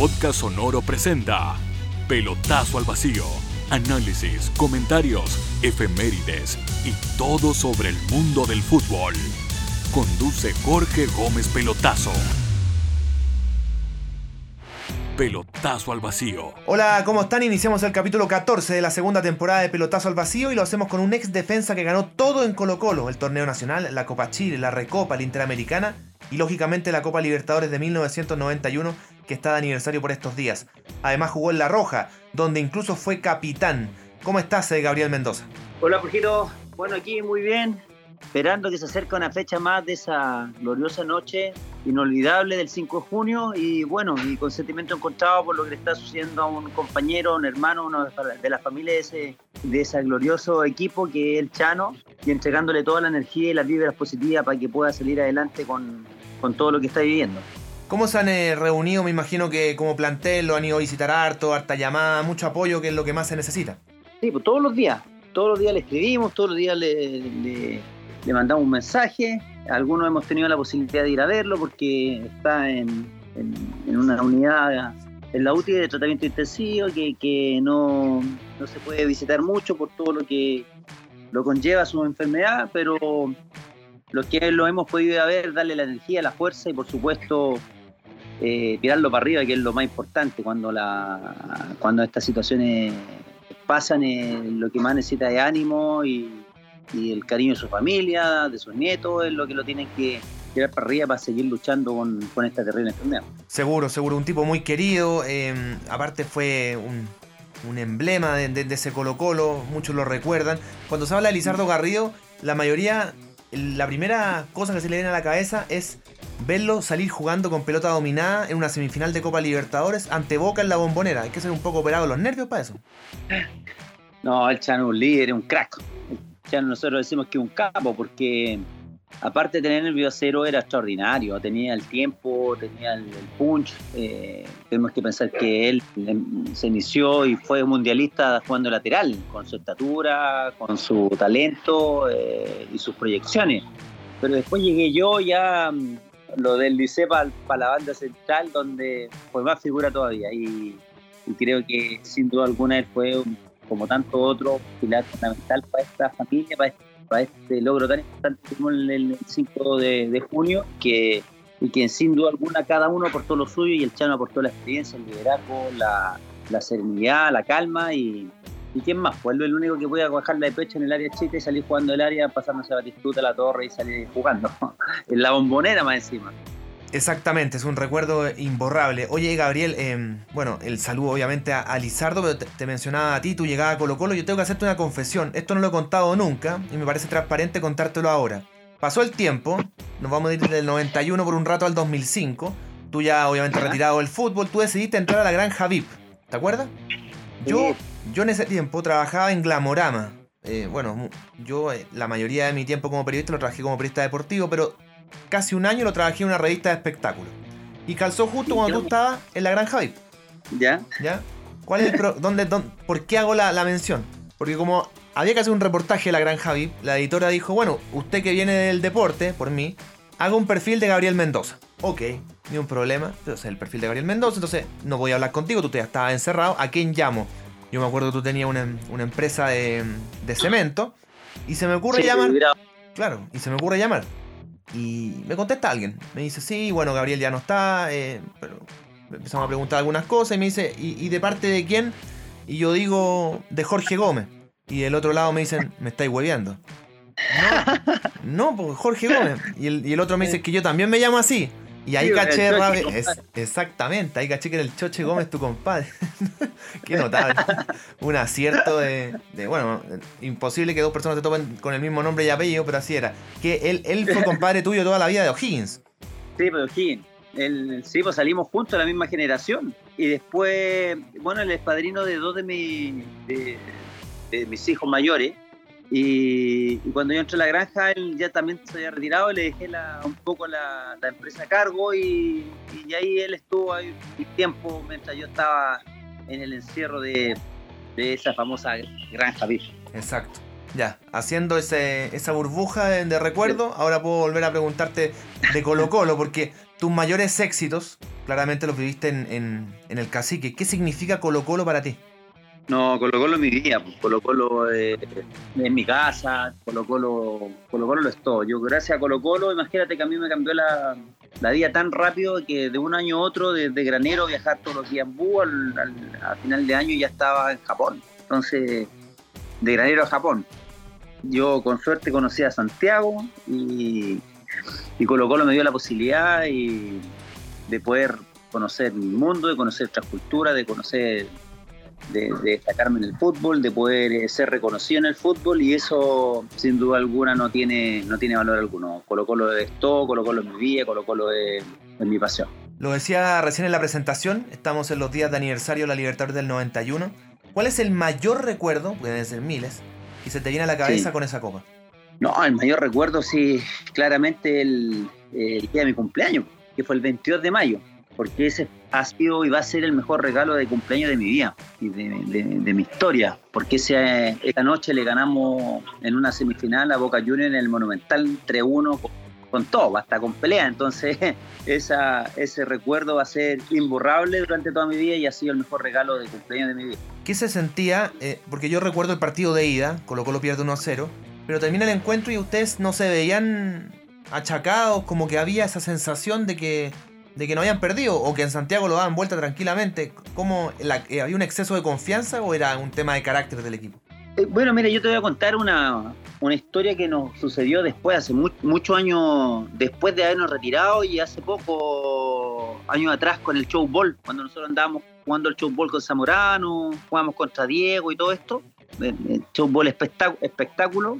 Podcast Sonoro presenta Pelotazo al Vacío. Análisis, comentarios, efemérides y todo sobre el mundo del fútbol. Conduce Jorge Gómez Pelotazo. Pelotazo al Vacío. Hola, ¿cómo están? Iniciamos el capítulo 14 de la segunda temporada de Pelotazo al Vacío y lo hacemos con un ex defensa que ganó todo en Colo Colo, el torneo nacional, la Copa Chile, la Recopa, la Interamericana y lógicamente la Copa Libertadores de 1991 que está de aniversario por estos días. Además jugó en La Roja, donde incluso fue capitán. ¿Cómo estás, eh, Gabriel Mendoza? Hola, Jorgito. Bueno, aquí muy bien, esperando que se acerque una fecha más de esa gloriosa noche inolvidable del 5 de junio y bueno, y con sentimiento encontrado por lo que le está sucediendo a un compañero, un hermano, uno de la familia de ese, de ese glorioso equipo que es el Chano y entregándole toda la energía y las vibras positivas para que pueda salir adelante con, con todo lo que está viviendo. ¿Cómo se han eh, reunido? Me imagino que como plantel lo han ido a visitar harto, harta llamada, mucho apoyo, que es lo que más se necesita. Sí, pues todos los días, todos los días le escribimos, todos los días le, mandamos un mensaje, algunos hemos tenido la posibilidad de ir a verlo porque está en, en, una unidad en la UTI de tratamiento intensivo que, que no, no, se puede visitar mucho por todo lo que lo conlleva su enfermedad, pero los que lo hemos podido ir a ver, darle la energía, la fuerza y por supuesto eh, tirarlo para arriba, que es lo más importante cuando, cuando estas situaciones pasan, eh, lo que más necesita es ánimo y, el cariño de su familia, de sus nietos, es lo que lo tienen que tirar para arriba para seguir luchando con, con esta terrible enfermedad. Seguro, seguro, un tipo muy querido, eh, aparte fue un, un emblema de, de, ese Colo Colo, muchos lo recuerdan. Cuando se habla de Lizardo Garrido, la mayoría, la primera cosa que se le viene a la cabeza es verlo salir jugando con pelota dominada en una semifinal de Copa Libertadores ante Boca en la bombonera. Hay que ser un poco operado los nervios para eso. No, el Chano es un líder, es un crack ya nosotros decimos que un capo, porque aparte de tener el biocero era extraordinario, tenía el tiempo, tenía el, el punch. Eh, tenemos que pensar que él se inició y fue mundialista jugando lateral, con su estatura, con su talento eh, y sus proyecciones. Pero después llegué yo ya mm, lo del liceo para pa la banda central, donde fue más figura todavía. Y, y creo que sin duda alguna él fue como tanto otro, pilar fundamental para esta familia, para este, para este logro tan importante como el, el 5 de, junio, que, y que sin duda alguna cada uno aportó lo suyo y el Chano aportó la experiencia, el liderazgo, la serenidad, la calma y, ¿Y quién más? Pues el único que podía bajarla de pecho en el área chica y salir jugando el área, pasándose a Batistuta, la torre y salir jugando. en la bombonera más encima. Exactamente, es un recuerdo imborrable. Oye, Gabriel, eh, bueno, el saludo obviamente a, a Lizardo, pero te, te, mencionaba a ti, tu llegada a Colo Colo. Yo tengo que hacerte una confesión. Esto no lo he contado nunca y me parece transparente contártelo ahora. Pasó el tiempo, nos vamos a ir del 91 por un rato al 2005. Tú ya obviamente retirado del fútbol, tú decidiste entrar a la granja VIP. ¿Te acuerdas? Yo, yo en ese tiempo trabajaba en Glamorama. Eh, bueno, yo eh, la mayoría de mi tiempo como periodista lo trabajé como periodista deportivo, pero casi un año lo trabajé en una revista de espectáculos. Y calzó justo cuando tú estabas en la Granja VIP. ¿Ya? ¿Ya? ¿Cuál es el pro dónde, dónde, ¿Por qué hago la, la, mención? Porque como había que hacer un reportaje de la Granja VIP, la editora dijo, bueno, usted que viene del deporte, por mí, haga un perfil de Gabriel Mendoza. Ok, ni un problema. Entonces, el perfil de Gabriel Mendoza, entonces no voy a hablar contigo, tú te estabas encerrado. ¿A quién llamo? Yo me acuerdo que tú tenías una, una empresa de, de, cemento y se me ocurre sí, llamar... Claro, y se me ocurre llamar y me contesta alguien. Me dice, sí, bueno, Gabriel ya no está. Eh, pero empezamos a preguntar algunas cosas y me dice, ¿y, ¿y, de parte de quién? Y yo digo, de Jorge Gómez. Y del otro lado me dicen, me estáis hueveando. No, no, porque Jorge Gómez. Y el, y el, otro me dice que yo también me llamo así. Y ahí sí, caché, es, exactamente, ahí caché que era el Choche Gómez tu compadre. Qué notable. Un acierto de, de, bueno, imposible que dos personas te topen con el mismo nombre y apellido, pero así era. Que él, él fue compadre tuyo toda la vida de O'Higgins. Sí, pero O'Higgins. El, sí, pues salimos juntos, la misma generación. Y después, bueno, él es padrino de dos de, mi, de, de mis hijos mayores. Y, y, cuando yo entré a la granja, él ya también se había retirado, le dejé la, un poco la, la, empresa a cargo y, y, ahí él estuvo ahí un tiempo mientras yo estaba en el encierro de, de esa famosa granja VIP. Exacto. Ya, haciendo ese, esa burbuja de, de recuerdo, sí. ahora puedo volver a preguntarte de Colo Colo, porque tus mayores éxitos, claramente los viviste en, el cacique. ¿Qué significa Colo Colo para ti? No, Colo Colo es mi vida, pues. Colo Colo es, mi casa, Colo Colo, Colo Colo lo es todo. Yo gracias a Colo Colo, imagínate que a mí me cambió la, vida tan rápido que de un año a otro, desde granero, viajar todos los días en bus, al, final de año ya estaba en Japón. Entonces, de granero a Japón. Yo con suerte conocí a Santiago y, y Colo Colo me dio la posibilidad de poder conocer el mundo, de conocer otras culturas, de conocer, de, destacarme en el fútbol, de poder eh, ser reconocido en el fútbol y eso sin duda alguna no tiene, no tiene valor alguno. Colo Colo es todo, Colo Colo es mi vida, Colo Colo es, mi pasión. Lo decía recién en la presentación, estamos en los días de aniversario de la Libertad del 91. ¿Cuál es el mayor recuerdo, pueden ser miles, que se te viene a la cabeza con esa copa? No, el mayor recuerdo sí, claramente el, día de mi cumpleaños, que fue el 22 de mayo, porque ese ha sido y va a ser el mejor regalo de cumpleaños de mi vida y de, mi historia, porque ese, esa noche le ganamos en una semifinal a Boca Juniors en el Monumental 3-1 con, todo, hasta con pelea, entonces esa, ese recuerdo va a ser imborrable durante toda mi vida y ha sido el mejor regalo de cumpleaños de mi vida. ¿Qué se sentía? Eh, porque yo recuerdo el partido de ida, Colo lo pierde 1 0 pero termina el encuentro y ustedes no se veían achacados, como que había esa sensación de que, de que no habían perdido o que en Santiago lo daban vuelta tranquilamente. ¿Cómo eh, había un exceso de confianza o era un tema de carácter del equipo? Eh, bueno, mira, yo te voy a contar una, historia que nos sucedió después, hace muchos años después de habernos retirado y hace poco años atrás con el show ball, cuando nosotros andábamos jugando el show ball con Zamorano, jugamos contra Diego y todo esto, el show ball espectáculo,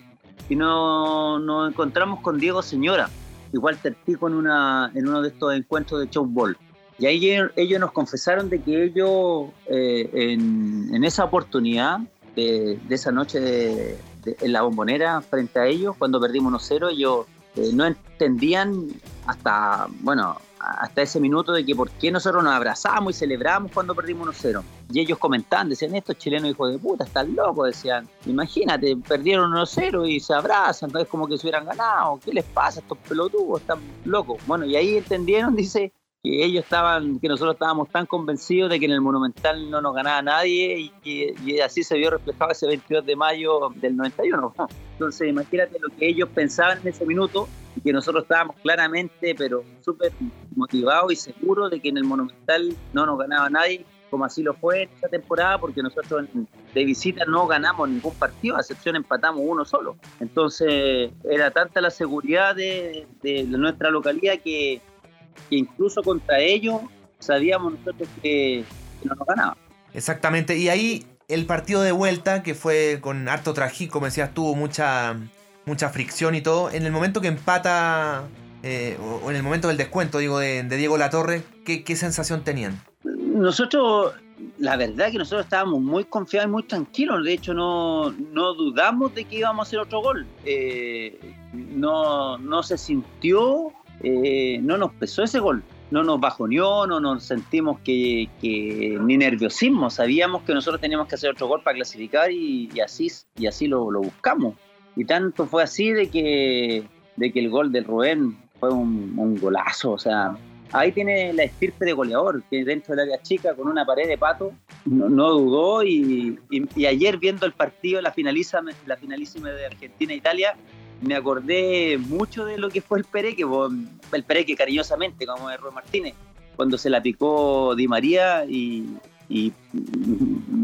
y nos, encontramos con Diego Señora igual Walter en, una, en uno de estos encuentros de Ball. Y ahí ellos, nos confesaron de que ellos, eh, en, esa oportunidad, de, esa noche en la bombonera, frente a ellos, cuando perdimos 1-0, ellos eh, no entendían hasta, bueno, hasta ese minuto de que por qué nosotros nos abrazamos y celebramos cuando perdimos 1-0. Y ellos comentaban, decían, estos chilenos hijos de puta, están locos, decían, imagínate, perdieron 1-0 y se abrazan, es como que se hubieran ganado, ¿qué les pasa a estos pelotudos? Están locos. Bueno, y ahí entendieron, dice, que ellos estaban, que nosotros estábamos tan convencidos de que en el Monumental no nos ganaba nadie y que así se vio reflejado ese 22 de mayo del 91. Entonces, imagínate lo que ellos pensaban en ese minuto y que nosotros estábamos claramente, pero súper motivados y seguros de que en el Monumental no nos ganaba nadie, como así lo fue esta temporada, porque nosotros de visita no ganamos ningún partido, a excepción empatamos uno solo. Entonces, era tanta la seguridad de, de nuestra localidad que que incluso contra ellos sabíamos nosotros que, no nos ganaban. Exactamente, y ahí el partido de vuelta, que fue con harto trajín, como decías, tuvo mucha, mucha fricción y todo, en el momento que empata, eh, o en el momento del descuento, digo, de, Diego Latorre, ¿qué, ¿qué sensación tenían? Nosotros la verdad es que nosotros estábamos muy confiados y muy tranquilos. De hecho, no, no dudamos de que íbamos a hacer otro gol. Eh, no, no se sintió eh, no nos pesó ese gol, no nos bajoneó, no nos sentimos que, ni nerviosismo, sabíamos que nosotros teníamos que hacer otro gol para clasificar y, así, y así lo, buscamos. Y tanto fue así de que, de que el gol del Rubén fue un, golazo, o sea, ahí tiene la estirpe de goleador, que dentro del área chica con una pared de pato no, dudó y, ayer viendo el partido, la, finaliza, la finalísima de Argentina-Italia, me acordé mucho de lo que fue el Pereque, el Pereque cariñosamente, como es Rubén Martínez, cuando se la picó Di María y,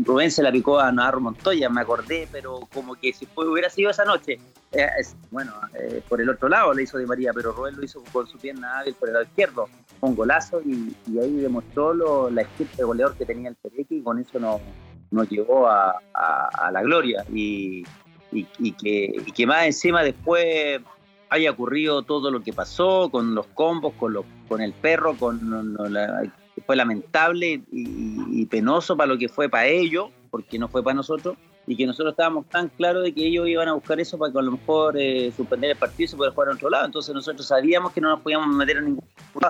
Rubén se la picó a Navarro Montoya, me acordé, pero como que si fue, hubiera sido esa noche, eh, bueno, eh, por el otro lado le hizo Di María, pero Rubén lo hizo con su pierna hábil por el lado izquierdo, con golazo y, ahí demostró la esquina de goleador que tenía el Pereque y con eso nos, nos llevó a, a la gloria. Y, y, que, que más encima después haya ocurrido todo lo que pasó con los combos, con, los, con el perro, con fue lamentable y, penoso para lo que fue para ellos, porque no fue para nosotros, y que nosotros estábamos tan claros de que ellos iban a buscar eso para que a lo mejor eh, suspender el partido y se pueda jugar a otro lado. Entonces nosotros sabíamos que no nos podíamos meter en ningún,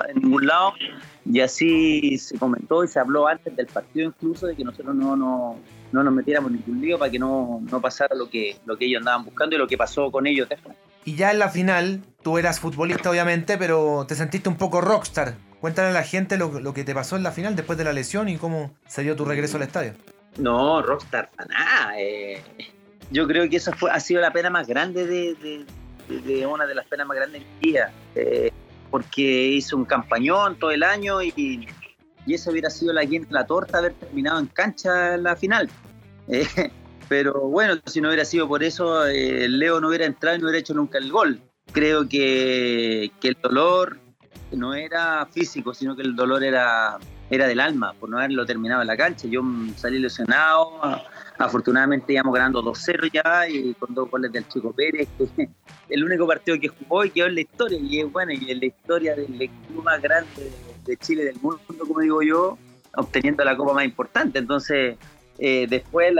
en ningún lado, y así se comentó y se habló antes del partido incluso de que nosotros no, no, no nos metiéramos en ningún lío para que no, no, pasara lo que, lo que ellos andaban buscando y lo que pasó con ellos Y ya en la final, tú eras futbolista obviamente, pero te sentiste un poco rockstar Cuéntale a la gente lo, que te pasó en la final después de la lesión y cómo se dio tu regreso al estadio. No, Rockstar, nada. Eh, yo creo que esa fue, ha sido la pena más grande de, una de las penas más grandes de mi. Eh, porque hizo un campañón todo el año y, y hubiera sido la la torta haber terminado en cancha la final. Eh, pero bueno, si no hubiera sido por eso, Leo no hubiera entrado y no hubiera hecho nunca el gol. Creo que, que el dolor no era físico, sino que el dolor era, era del alma, por no haberlo terminado en la cancha. Yo salí lesionado, afortunadamente íbamos ganando 2-0 ya, y con dos goles del Chico Pérez, que el único partido que jugó y quedó en la historia, y es bueno, y en la historia del equipo más grande de Chile, del mundo, como digo yo, obteniendo la copa más importante. Entonces, eh, después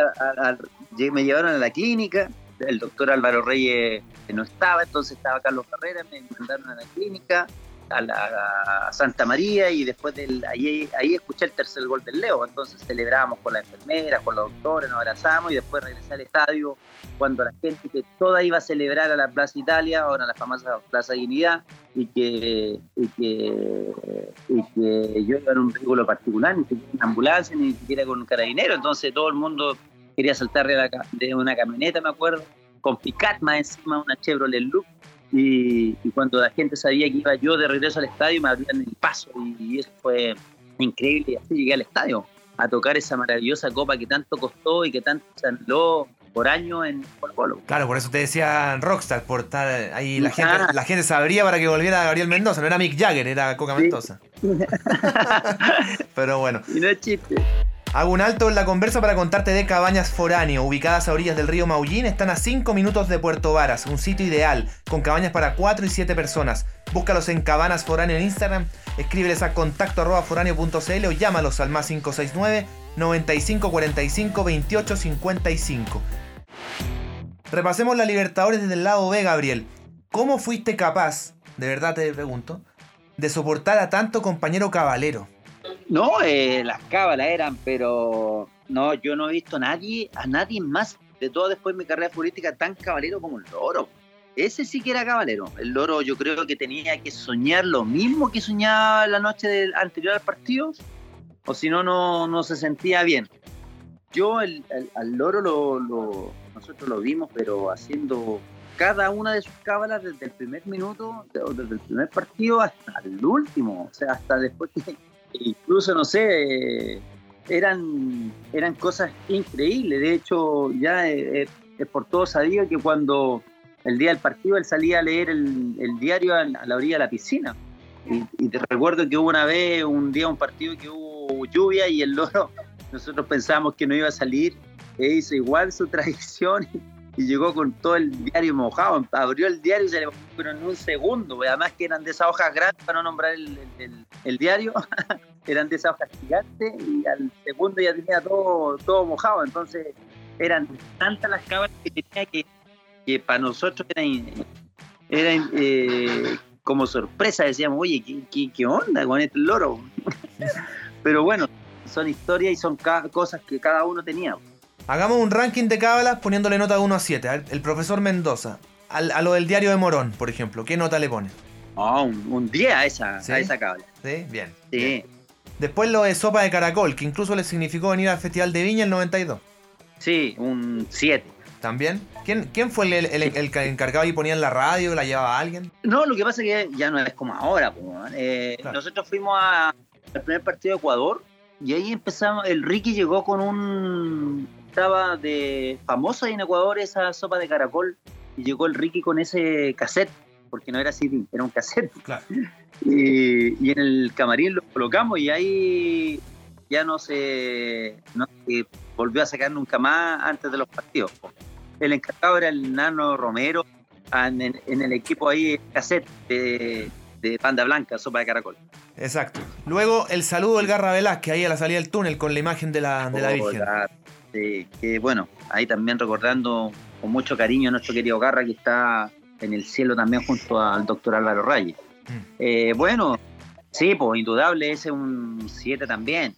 me llevaron a la clínica, el doctor Álvaro Reyes no estaba, entonces estaba Carlos Carrera, me mandaron a la clínica, a la Santa María y después del, ahí, ahí escuché el tercer gol del Leo. Entonces celebramos con la enfermera, con los doctores, nos abrazamos y después regresé al estadio cuando la gente que toda iba a celebrar a la Plaza Italia, ahora la famosa Plaza Dignidad, y que, y que, y que yo iba en un vehículo particular, ni siquiera en ambulancia, ni siquiera con un carabinero. Entonces todo el mundo quería saltar de, de una camioneta, me acuerdo, con Picat más encima, una Chevrolet Look y, cuando la gente sabía que iba yo de regreso al estadio, me abrían el paso y, eso fue increíble. Y así llegué al estadio a tocar esa maravillosa copa que tanto costó y que tanto se anheló por año en Colo Colo. Claro, por eso te decía Rockstar, por estar ahí la gente, la gente sabría para que volviera Gabriel Mendoza, no era Mick Jagger, era Coca Mendoza. Pero bueno. Y no es chiste. Hago un alto en la conversa para contarte de Cabañas Foráneo, ubicadas a orillas del río Maullín, están a 5 minutos de Puerto Varas, un sitio ideal, con cabañas para 4 y 7 personas. Búscalos en Cabanas Foráneo en Instagram, escríbeles a contacto arroba foráneo.cl o llámalos al más 569 9545 2855. Repasemos la Libertadores desde el lado B, Gabriel. ¿Cómo fuiste capaz, de verdad te pregunto, de soportar a tanto compañero cabalero? No, eh, las cábalas eran, pero no, yo no he visto a nadie, a nadie más de todo después de mi carrera política tan cabalero como el loro. Ese sí que era cabalero. El loro yo creo que tenía que soñar lo mismo que soñaba la noche del, anterior al partido, o si no, no se sentía bien. Yo el, al loro lo, nosotros lo vimos, pero haciendo cada una de sus cábalas desde el primer minuto, desde el primer partido hasta el último, o sea, hasta después que incluso, no sé, eran, eran cosas increíbles. De hecho, ya es, por todo sabido que cuando el día del partido él salía a leer el, diario a, la orilla de la piscina. Y, te recuerdo que hubo una vez, un día, un partido que hubo lluvia y el loro, nosotros pensábamos que no iba a salir, e hizo igual su tradición y llegó con todo el diario mojado. Abrió el diario y se le mojó pero en un segundo. Además que eran de esas hojas grandes, para no nombrar el, diario, eran de esas hojas gigantes y al segundo ya tenía todo, todo mojado. Entonces eran tantas las cabras que tenía que, que para nosotros eran, eh, como sorpresa. Decíamos, oye, ¿qué, qué, onda con este loro? pero bueno, son historias y son cosas que cada uno tenía. Hagamos un ranking de cábalas poniéndole nota de 1 a 7. el profesor Mendoza, a lo del diario de Morón, por ejemplo, ¿qué nota le pone? Oh, un, 10 a esa, a esa cábala. Sí, bien. Sí. Después lo de Sopa de Caracol, que incluso le significó venir al Festival de Viña el 92. Sí, un 7. ¿También? ¿Quién, quién fue el, el, encargado y ponía en la radio? ¿La llevaba alguien? No, lo que pasa es que ya no es como ahora. Eh, nosotros fuimos al primer partido de Ecuador y ahí empezamos. El Ricky llegó con un estaba de famosa en Ecuador esa sopa de caracol y llegó el Ricky con ese cassette, porque no era CD, era un cassette. Y, en el camarín lo colocamos y ahí ya no se, no volvió a sacar nunca más antes de los partidos. El encargado era el Nano Romero, en, el equipo ahí cassette de, de Panda Blanca, sopa de caracol. Exacto. Luego el saludo del Garra Velázquez ahí a la salida del túnel con la imagen de la, de la Virgen que bueno, ahí también recordando con mucho cariño a nuestro querido Garra que está en el cielo también junto al doctor Álvaro Reyes. Mm. Eh, bueno, sí, pues indudable, ese es un 7 también.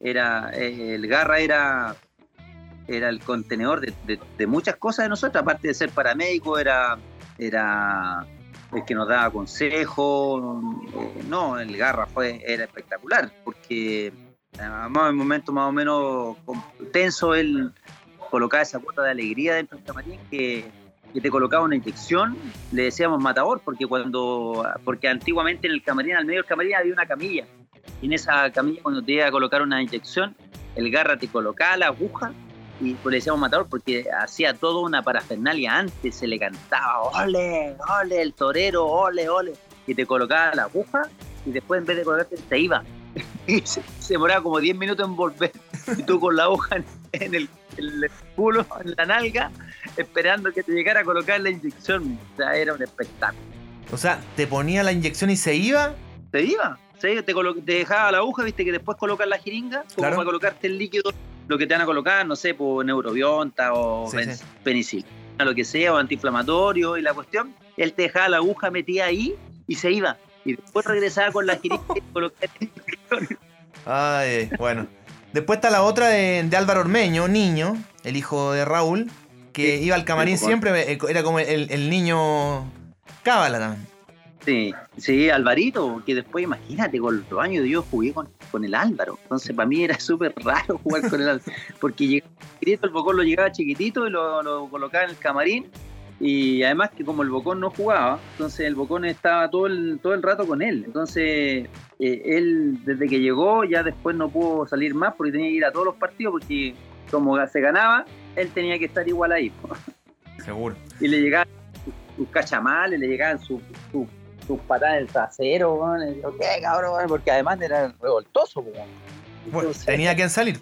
Era, eh, el Garra era, era el contenedor de, muchas cosas de nosotros, aparte de ser paramédico, era, era el que nos daba consejos. Eh, no, el Garra fue, era espectacular, porque además en un momento más o menos tenso él colocaba esa cuota de alegría dentro del camarín que, te colocaba una inyección, le decíamos matador, porque cuando porque antiguamente en el camarín, al medio del camarín había una camilla. Y en esa camilla cuando te iba a colocar una inyección, el garra te colocaba la aguja y pues le decíamos matador porque hacía todo una parafernalia antes, se le cantaba ole, ole, el torero, ole, ole, y te colocaba la aguja y después en vez de colocarte se iba. Y se, demoraba como 10 minutos en volver y tú con la hoja en, el, culo, en la nalga, esperando que te llegara a colocar la inyección. O sea, era un espectáculo. O sea, ¿te ponía la inyección y se iba? Se iba. Te, te, dejaba la aguja, viste que después colocas la jeringa, como para colocarte el líquido lo que te van a colocar, no sé, por neurobionta o penicilina, lo que sea, o antiinflamatorio y la cuestión, él te dejaba la aguja metida ahí y se iba. Y después regresaba con la jeringa y colocaba Ay, bueno. Después está la otra de, Álvaro Ormeño, niño, el hijo de Raúl, que iba al camarín siempre, eh, era como el, el niño cábala también. Sí, sí, Alvarito, que después imagínate, con los años yo jugué con, con el Álvaro. Entonces para mí era súper raro jugar con el Álvaro. Porque llegaba el Bocón lo llegaba chiquitito y lo, colocaba en el camarín. Y además que como el Bocón no jugaba, entonces el Bocón estaba todo el, todo el rato con él. Entonces eh, él desde que llegó ya después no pudo salir más porque tenía que ir a todos los partidos porque como se ganaba, él tenía que estar igual ahí. Seguro. Y le llegaban sus cachamales, le llegaban sus sus patas en el trasero, ¿qué cabrón? Porque además era revoltoso, Bueno, tenía que salir.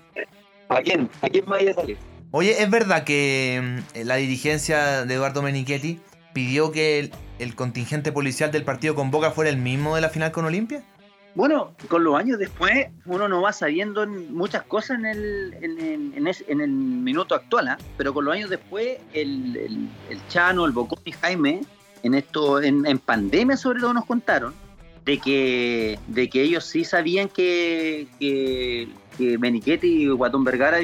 ¿A quién? ¿A quién más iba a salir? Oye, ¿es verdad que mm, la dirigencia de Eduardo Menichetti pidió que el, contingente policial del partido con Boca fuera el mismo de la final con Olimpia? Bueno, con los años después uno no va sabiendo muchas cosas en el, en, el minuto actual, ¿ah? pero con los años después el, el Chano, el Bocón y Jaime en esto, en, pandemia sobre todo nos contaron, de que, de que ellos sí sabían que, que, que y Guatón Vergara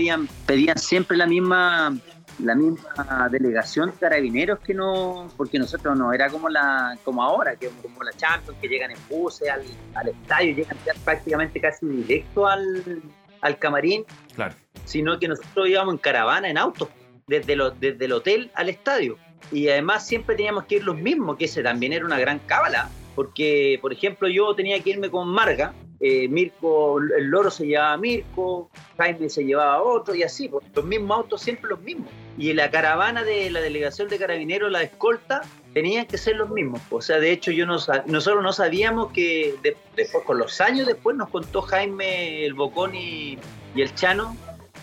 pedían siempre la misma la misma delegación de carabineros que no, porque nosotros no era como la como ahora, que como la Champions, que llegan en buses al, al estadio, llegan prácticamente casi directo al, al camarín, claro. sino que nosotros íbamos en caravana, en auto, desde, lo, desde el hotel al estadio y además siempre teníamos que ir los mismos, que ese también era una gran cábala, porque, por ejemplo, yo tenía que irme con Marga, eh, Mirko, el loro se llevaba a Mirko, Jaime se llevaba a otro, y así, pues, los mismos autos, siempre los mismos. Y la caravana de la delegación de carabineros, la escolta, tenían que ser los mismos. O sea, de hecho, yo no, nosotros no sabíamos que después, con los años después, nos contó Jaime, el Bocón y, el Chano,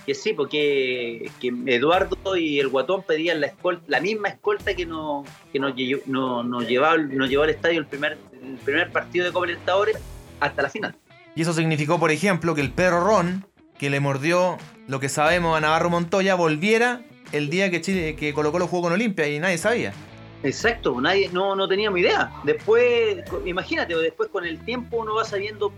que sí, porque que Eduardo y el Guatón pedían la escolta, la misma escolta que nos, que nos, nos, llevaba, nos llevó al estadio el primer, el primer partido de Copa Libertadores hasta la final. Y eso significó, por ejemplo, que el perro Ron, que le mordió lo que sabemos a Navarro Montoya, volviera el día que Chile, que colocó los juegos con Olimpia y nadie sabía. Exacto, nadie, no, no teníamos idea. Después, imagínate, después con el tiempo uno va sabiendo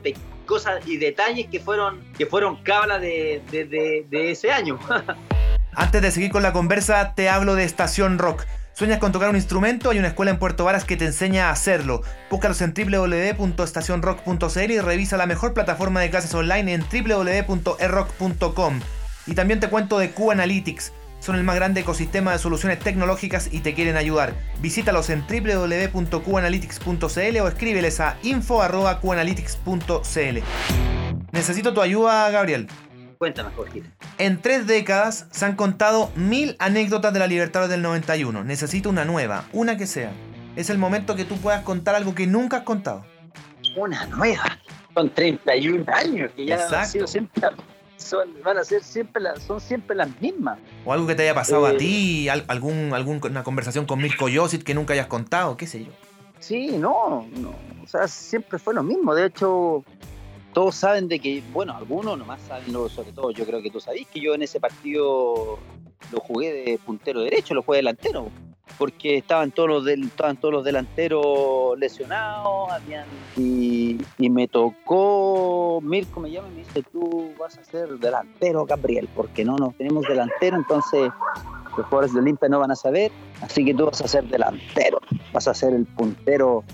cosas y detalles que fueron, que fueron cablas de, de, ese año. Antes de seguir con la conversa, te hablo de Estación Rock. ¿Sueñas con tocar un instrumento? Hay una escuela en Puerto Varas que te enseña a hacerlo. Búscalos en www.estacionrock.cl y revisa la mejor plataforma de clases online en www.errock.com. Y también te cuento de Q Analytics son el más grande ecosistema de soluciones tecnológicas y te quieren ayudar. Visítalos en www.qanalytics.cl o escríbeles a info.qanalytics.cl. Necesito tu ayuda, Gabriel. Cuéntame, Jorge. En tres décadas se han contado mil anécdotas de la Libertad del 91. Necesito una nueva, una que sea. Es el momento que tú puedas contar algo que nunca has contado. Una nueva. Son 31 años que ya han sido siempre son, van a ser siempre las, son siempre las mismas. O algo que te haya pasado a eh, ti, algún, alguna conversación con Mirko Josic que nunca hayas contado, qué sé yo. Sí, no, no, o sea, siempre fue lo mismo. De hecho, todos saben de que, bueno, algunos nomás saben, sobre todo yo creo que tú sabés que yo en ese partido lo jugué de puntero derecho, lo jugué delantero porque estaban todos los, estaban todos los delanteros lesionados, y, me tocó, Mirko me llama y me dice, tú vas a ser delantero, Gabriel, porque no nos tenemos delantero, entonces los jugadores de Olimpia no van a saber, así que tú vas a ser delantero. vas a ser el puntero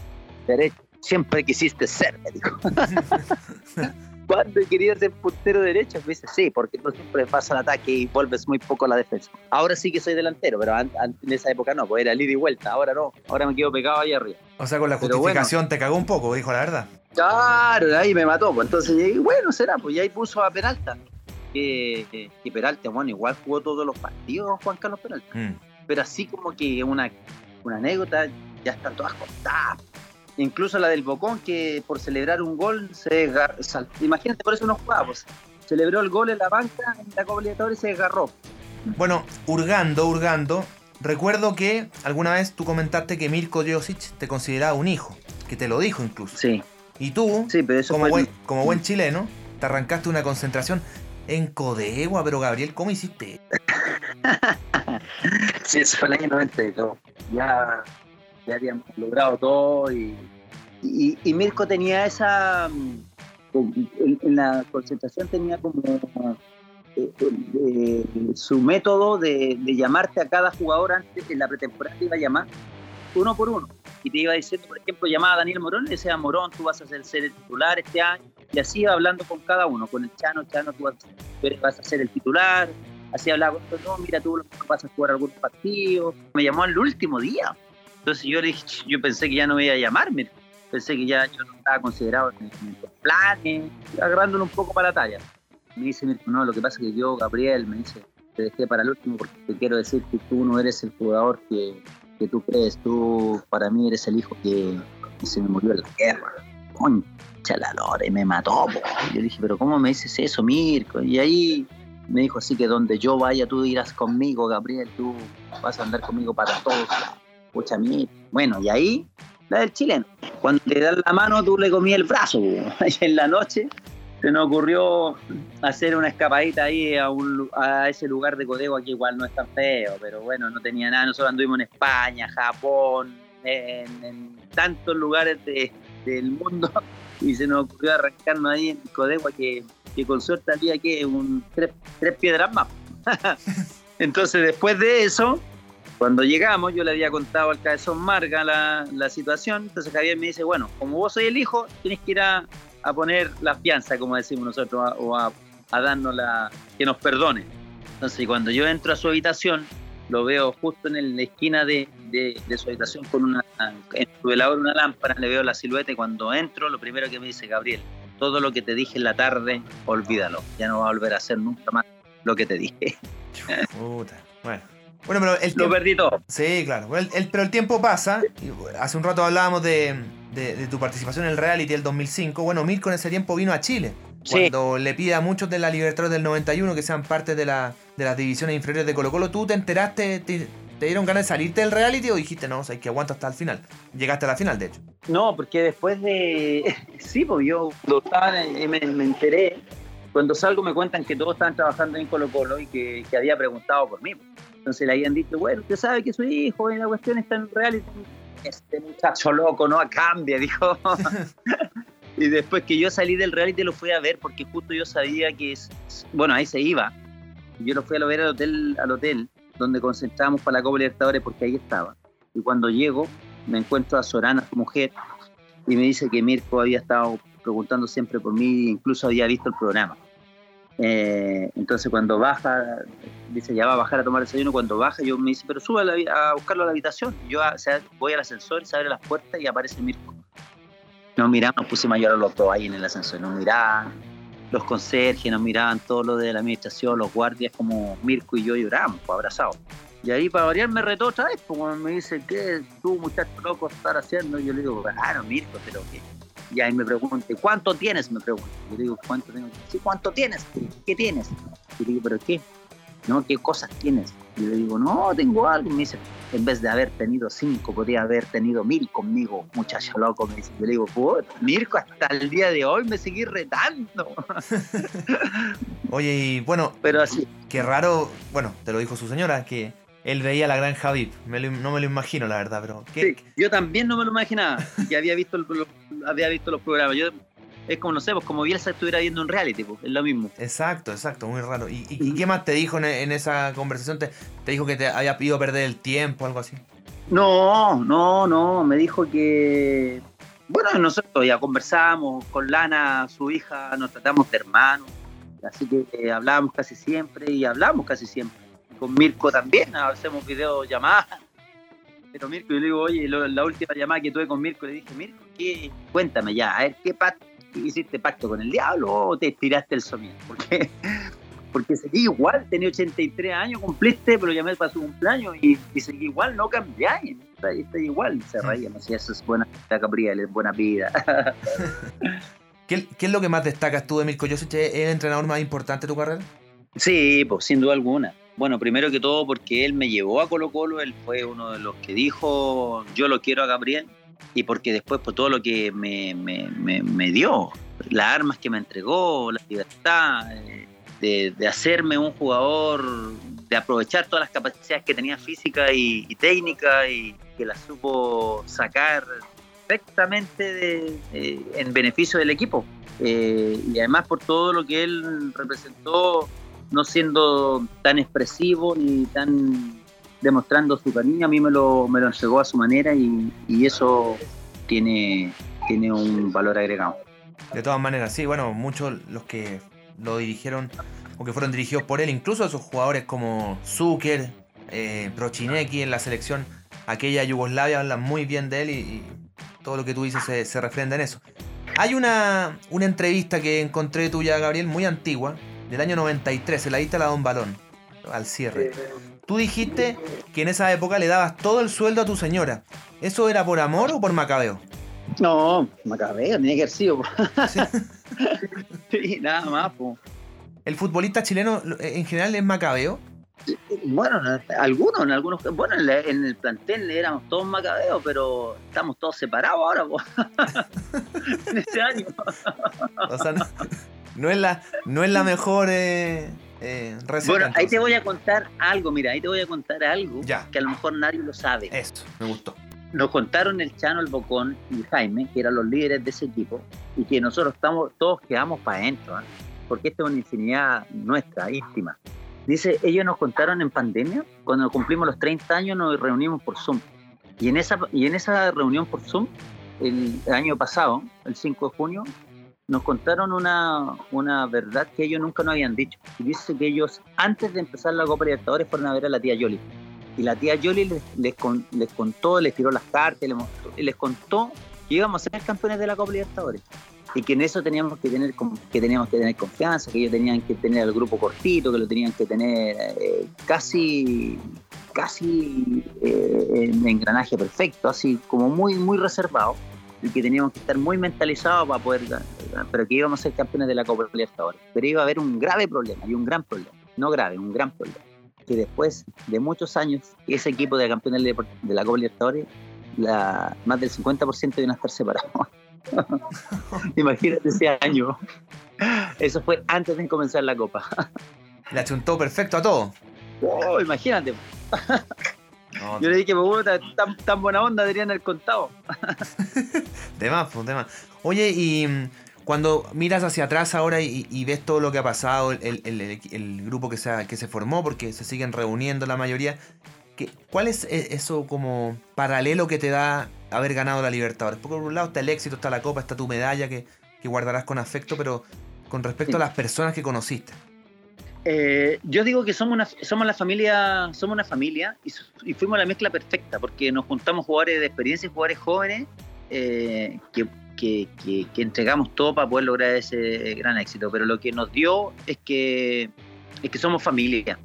derecho. Siempre quisiste ser, me dijo. ¿Cuándo querías ser puntero derecho? Me dice, sí, porque tú siempre vas al ataque y vuelves muy poco a la defensa. Ahora sí que soy delantero, pero en esa época no, pues era ida y vuelta. Ahora no, ahora me quedo pegado ahí arriba. O sea, con la Pero justificación te cagó un poco, dijo la verdad. Claro, ahí me mató. Pues entonces llegué, bueno, será, pues y ahí puso a Peralta. Que, que, que Peralta, bueno, igual jugó todos los partidos Juan Carlos Peralta. Mm. Pero así como que una, una anécdota ya están todas contadas. Incluso la del Bocón, que por celebrar un gol se desgar- sal- Imagínate, por eso no jugaba, pues. Celebró el gol en la banca, en la Copa Libertadores y se desgarró. Bueno, hurgando, hurgando, recuerdo que alguna vez tú comentaste que Mirko Josic te consideraba un hijo, que te lo dijo incluso. Sí, Y tú, sí, pero eso como, fue... buen, como buen chileno, te arrancaste una concentración en Codegua, pero Gabriel, ¿cómo hiciste? Sí, eso fue el año 92. Ya, ya logrado todo y, y, y Mirko tenía esa... mm, En, en la concentración tenía como eh, eh, su método de, de llamarte a cada jugador antes, en la pretemporada te iba a llamar uno por uno. Y te iba diciendo, por ejemplo, llamaba a Daniel Morón y decía, Morón, tú vas a ser, ser el titular este año. Y así iba hablando con cada uno, con el Chano, Chano, tú vas, vas a ser el titular. Así hablaba no, mira, tú vas a jugar algunos partidos. Me llamó al último día. Entonces yo le dije, yo pensé que ya no me iba a llamarme. Pensé que ya yo no estaba considerado en, los planes, agarrándolo un poco para la talla. Me dice, Mirko, no, lo que pasa es que yo, Gabriel, me dice, te dejé para el último porque te quiero decir que tú no eres el jugador que, que tú crees, tú para mí eres el hijo que, se me murió en la guerra. Concha la lora, y me mató. po. Yo dije, pero ¿cómo me dices eso, Mirko? Y ahí me dijo, así que donde yo vaya, tú irás conmigo, Gabriel, tú vas a andar conmigo para todos. Pucha, Mirko. Bueno, y ahí, la del chileno. Cuando le das la mano, tú le comí el brazo. en la noche se nos ocurrió hacer una escapadita ahí a, un, a ese lugar de Codegua que igual no es tan feo, pero bueno, no tenía nada. Nosotros anduvimos en España, Japón, en, tantos lugares de- del mundo y se nos ocurrió arrancarnos ahí en Codegua que, que con suerte había que un, tres piedras más. Entonces después de eso, cuando llegamos, yo le había contado al cabezón Marga la, la situación, entonces Javier me dice, bueno, como vos soy el hijo, tienes que ir a, a poner la fianza, como decimos nosotros, o a, a darnos la... que nos perdone. Entonces cuando yo entro a su habitación, lo veo justo en la esquina de, de- de su habitación con una, en su velador una lámpara, le veo la silueta y cuando entro, lo primero que me dice Gabriel, todo lo que te dije en la tarde, olvídalo, ya no va a volver a hacer nunca más lo que te dije. Puta. Bueno. Bueno, pero el Lo tiempo... perdí todo. Sí, claro. Bueno, el- el- pero el tiempo pasa. y, hace un rato hablábamos de, de- de tu participación en el reality del 2005. Bueno, Mirko en ese tiempo vino a Chile. Sí. Cuando le pide a muchos de la Libertadores del 91 que sean parte de, la, de las divisiones inferiores de Colo Colo, ¿tú te enteraste, te, te dieron ganas de salirte del reality o dijiste, no, o sea, que aguanta hasta el final? Llegaste a la final, de hecho. No, porque después de. Sí, pues yo cuando estaba me, me enteré. Cuando salgo me cuentan que todos estaban trabajando en Colo Colo y que, que había preguntado por mí. Entonces le habían dicho, bueno, usted sabe que su hijo en la cuestión está en reality. Este muchacho loco no cambia, dijo. y después que yo salí del reality lo fui a ver porque justo yo sabía que, bueno, ahí se iba. Yo lo fui a ver al hotel, al hotel donde concentrábamos para la Copa Libertadores porque ahí estaba. Y cuando llego me encuentro a Sorana, su mujer, y me dice que Mirko había estado preguntando siempre por mí incluso había visto el programa. Eh, entonces cuando baja, dice ya va a bajar a tomar desayuno, cuando baja yo me dice, pero suba a, a buscarlo a la habitación. Yo sea, voy al ascensor, se abren las puertas y aparece Mirko. Nos miramos, nos pusimos a llorar los dos ahí en el ascensor, nos miraban los conserjes, nos miraban todos los de la administración, los guardias, como Mirko y yo lloramos, pues, abrazados. Y ahí para variar me retó otra vez, pues me dice, ¿qué tú muchacho loco estar haciendo? Yo le digo, claro, Mirko, pero ¿qué? Y ahí me pregunta, ¿cuánto tienes? Me pregunta. Yo digo, ¿cuánto tengo? Sí, ¿cuánto tienes? ¿Qué tienes? Y le digo, ¿pero qué? No, ¿qué cosas tienes? Y yo le digo, no, tengo algo. Y me dice, en vez de haber tenido cinco, podría haber tenido mil conmigo, muchacho loco. Me dice, yo le digo, "Puta, Mirko, hasta el día de hoy me seguí retando. Oye, y bueno, Pero así, qué raro, bueno, te lo dijo su señora, que él veía la gran Javip. Me lo- no me lo imagino, la verdad, pero... ¿qué- Sí, yo también no me lo imaginaba que había visto, el- lo- había visto los programas. Yo, es como, no sé, pues como Bielsa estuviera viendo un reality, pues, es lo mismo. Exacto, exacto, muy raro. ¿Y, y- y qué más te dijo en, en esa conversación? ¿Te, te dijo que te había ido a perder el tiempo algo así? No, no, no, me dijo que, bueno, nosotros ya conversamos con Lana, su hija, nos tratamos de hermanos, así que eh, hablábamos casi siempre y hablamos casi siempre. Con Mirko también, hacemos videollamadas. Pero Mirko, yo le digo, oye, la última llamada que tuve con Mirko, le dije, Mirko, ¿qué? cuéntame ya, a ver, ¿qué pacto? ¿Hiciste pacto con el diablo o te tiraste el sonido? Porque porque seguí igual, tenía 83 años, cumpliste, pero llamé para su cumpleaños y, seguí igual, no cambié, está, está igual, se reía, me decía, eso es buena vida, Gabriel, es buena vida. ¿Qué, es lo que más destacas tú de Mirko Josic? ¿Es el entrenador más importante de tu carrera? Sí, pues sin duda alguna. Bueno, primero que todo porque él me llevó a Colo Colo, él fue uno de los que dijo, yo lo quiero a Gabriel, y porque después por todo lo que me, me, me dio, las armas que me entregó, la libertad, eh, de, hacerme un jugador, de aprovechar todas las capacidades que tenía física y, técnica y que las supo sacar perfectamente eh, en beneficio del equipo. Eh, y además por todo lo que él representó, no siendo tan expresivo ni tan demostrando su cariño, a mí me lo, me lo entregó a su manera y, eso tiene, tiene un valor agregado. De todas maneras, sí, bueno, muchos los que lo dirigieron o que fueron dirigidos por él, incluso esos jugadores como Zucker, eh, Prochineki en la selección aquella Yugoslavia hablan muy bien de él y, todo lo que tú dices se, se, refrenda en eso. Hay una, una entrevista que encontré tuya, Gabriel, muy antigua, del año 93, se la diste a la Don Balón, al cierre. Tú dijiste que en esa época le dabas todo el sueldo a tu señora. ¿Eso era por amor o por macabeo? No, macabeo, tenía que haber sido. ¿Sí? nada más, ¿El futbolista chileno en general es macabeo? Bueno, algunos, en algunos, bueno, en, el plantel éramos todos macabeos, pero estamos todos separados ahora, en este año. o sea, no, es la, no es la mejor eh, eh Bueno, ahí te voy a contar algo, mira, ahí te voy a contar algo que a lo mejor nadie lo sabe. Esto, me gustó nos contaron el Chano, el Bocón y Jaime, que eran los líderes de ese equipo, y que nosotros estamos, todos quedamos para adentro, ¿eh? porque esta es una infinidad nuestra, íntima. Dice, ellos nos contaron en pandemia, cuando cumplimos los 30 años nos reunimos por Zoom. Y en esa, y en esa reunión por Zoom, el año pasado, el 5 de junio, nos contaron una, una verdad que ellos nunca nos habían dicho. Y dice que ellos, antes de empezar la Copa Libertadores, fueron a ver a la tía Yoli. Y la tía Yoli les, les, contó, les tiró las cartas, les, les contó que íbamos a ser campeones de la Copa Libertadores. Y que en eso teníamos que tener que teníamos que tener confianza, que ellos tenían que tener el grupo cortito, que lo tenían que tener eh, casi casi eh, en engranaje perfecto, así como muy muy reservado y que teníamos que estar muy mentalizados para poder pero que íbamos a ser campeones de la Copa Libertadores. Pero iba a haber un grave problema y un gran problema, no grave, un gran problema que después de muchos años, ese equipo de campeones de la Copa Libertadores, la, más del 50% de a estar separados. Imagínate ese año. Eso fue antes de comenzar la Copa. Le achuntó perfecto a todo. Oh, imagínate. Yo le dije, pues, tan, tan buena onda deberían haber contado. de más, pues, de más. Oye, y cuando miras hacia atrás ahora y, ves todo lo que ha pasado, el, grupo que se, que se formó, porque se siguen reuniendo la mayoría, ¿cuál es e, eso como paralelo que te da haber ganado la Libertadores? Porque por un lado está el éxito, está la copa, está tu medalla que, guardarás con afecto, pero con respecto a las personas que conociste. Eh, yo digo que somos una, somos la familia, somos una familia y, fuimos la mezcla perfecta, porque nos juntamos jugadores de experiencia y jugadores jóvenes eh, que que, entregamos todo para poder lograr ese gran éxito, pero lo que nos dio es que, es que somos familia,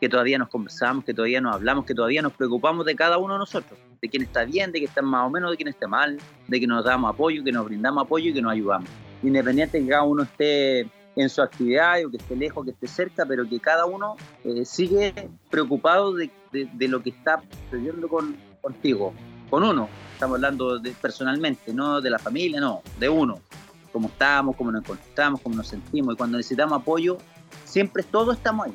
que todavía nos conversamos, que todavía nos hablamos, que todavía nos preocupamos de cada uno de nosotros, de quién está bien, de quién está más o menos, de quién está mal, de que nos damos apoyo, que nos brindamos apoyo y que nos ayudamos. Independiente de que cada uno esté en su actividad o que esté lejos, que esté cerca, pero que cada uno eh, sigue preocupado de, de, lo que está sucediendo con, contigo, con uno. Estamos hablando de, personalmente, no de la familia, no, de uno. Cómo estamos, cómo nos encontramos, cómo nos sentimos. Y cuando necesitamos apoyo, siempre todos estamos ahí.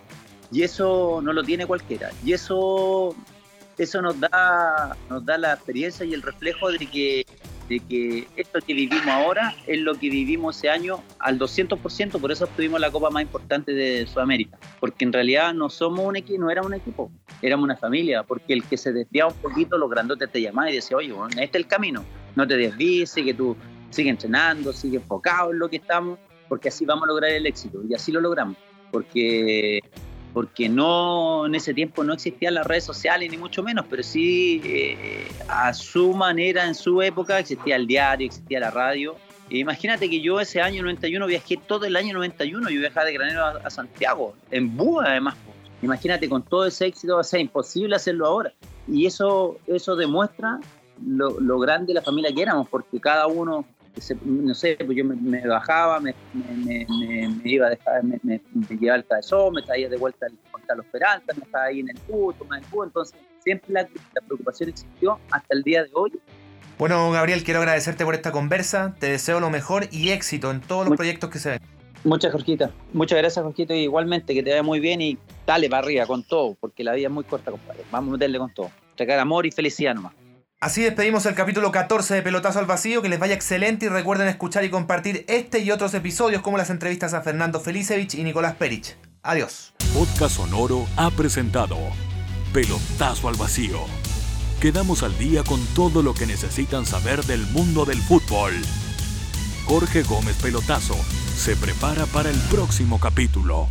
Y eso no lo tiene cualquiera. Y eso, eso nos, da, nos da la experiencia y el reflejo de que, de que esto que vivimos ahora es lo que vivimos ese año al 200%, por eso obtuvimos la copa más importante de Sudamérica, porque en realidad no somos un equipo, no éramos un equipo, éramos una familia, porque el que se desviaba un poquito, los grandotes te llamaban y decían, oye, este es el camino, no te desvíes, que tú sigue entrenando, sigue enfocado en lo que estamos, porque así vamos a lograr el éxito, y así lo logramos, porque porque no en ese tiempo no existían las redes sociales ni mucho menos, pero sí eh, a su manera, en su época, existía el diario, existía la radio. E imagínate que yo ese año 91 viajé todo el año 91, yo viajaba de Granero a, Santiago, en búho además. Imagínate con todo ese éxito, o sea, imposible hacerlo ahora. Y eso, eso demuestra lo, lo grande de la familia que éramos, porque cada uno no sé, pues yo me, bajaba, me, iba a dejar, me, llevaba el cabezón, me traía de vuelta el los Peralta, me estaba ahí en el puto, en el puto, entonces siempre la, preocupación existió hasta el día de hoy. Bueno, Gabriel, quiero agradecerte por esta conversa, te deseo lo mejor y éxito en todos los proyectos que se ven. Muchas, Jorgita. Muchas gracias, Jorgito. igualmente, que te vaya muy bien y dale para arriba con todo, porque la vida es muy corta, compadre. Vamos a meterle con todo. Recar amor y felicidad nomás. Así despedimos el capítulo 14 de Pelotazo al Vacío, que les vaya excelente y recuerden escuchar y compartir este y otros episodios como las entrevistas a Fernando Felicevich y Nicolás Perich. Adiós. Podcast Sonoro ha presentado Pelotazo al Vacío. Quedamos al día con todo lo que necesitan saber del mundo del fútbol. Jorge Gómez Pelotazo se prepara para el próximo capítulo.